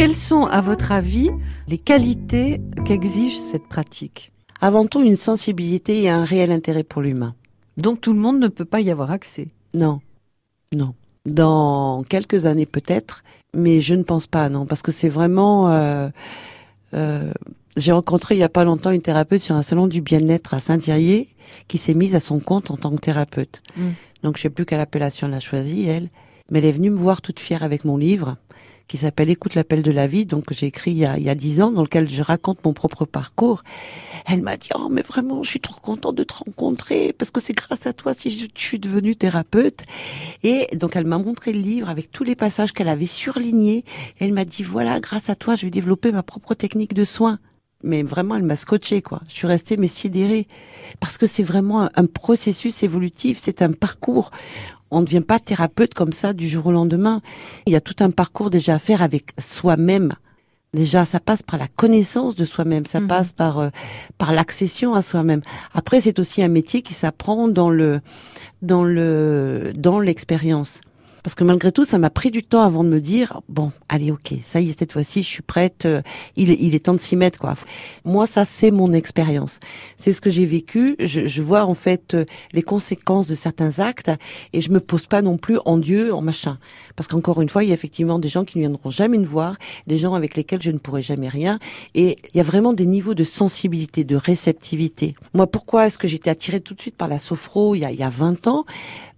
Quelles sont, à votre avis, les qualités qu'exige cette pratique? Avant tout, une sensibilité et un réel intérêt pour l'humain. Donc tout le monde ne peut pas y avoir accès? Non, non. Dans quelques années peut-être, mais je ne pense pas, non, parce que c'est vraiment... Euh, euh, j'ai rencontré il y a pas longtemps une thérapeute sur un salon du bien-être à Saint-Thierry qui s'est mise à son compte en tant que thérapeute. Mm. Donc je sais plus quelle appellation elle a choisie, elle. Mais elle est venue me voir toute fière avec mon livre qui s'appelle Écoute l'appel de la vie, donc j'ai écrit il y, a, dix ans, dans lequel je raconte mon propre parcours. Elle m'a dit, oh mais vraiment, je suis trop contente de te rencontrer, parce que c'est grâce à toi si je, suis devenue thérapeute. Et donc elle m'a montré le livre avec tous les passages qu'elle avait surlignés. Elle m'a dit, voilà, grâce à toi, je vais développer ma propre technique de soins mais vraiment elle m'a scotché quoi. Je suis restée mais sidérée parce que c'est vraiment un, processus évolutif, c'est un parcours. On ne devient pas thérapeute comme ça du jour au lendemain. Il y a tout un parcours déjà à faire avec soi-même. Déjà, ça passe par la connaissance de soi-même, ça Mhm. passe par euh, par l'accession à soi-même. Après, c'est aussi un métier qui s'apprend dans le dans le dans l'expérience. Parce que malgré tout, ça m'a pris du temps avant de me dire bon, allez, ok, ça y est, cette fois-ci, je suis prête. euh, Il il est temps de s'y mettre, quoi. Moi, ça, c'est mon expérience. C'est ce que j'ai vécu. Je, je vois en fait euh, les conséquences de certains actes et je me pose pas non plus en Dieu, en machin. Parce qu'encore une fois, il y a effectivement des gens qui ne viendront jamais me voir, des gens avec lesquels je ne pourrai jamais rien. Et il y a vraiment des niveaux de sensibilité, de réceptivité. Moi, pourquoi est-ce que j'étais attirée tout de suite par la sophro il y a, il y a 20 ans?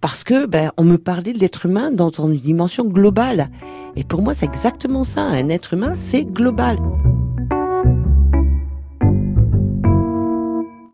Parce que ben, on me parlait de l'être humain dans une dimension globale. Et pour moi, c'est exactement ça. Un être humain, c'est global.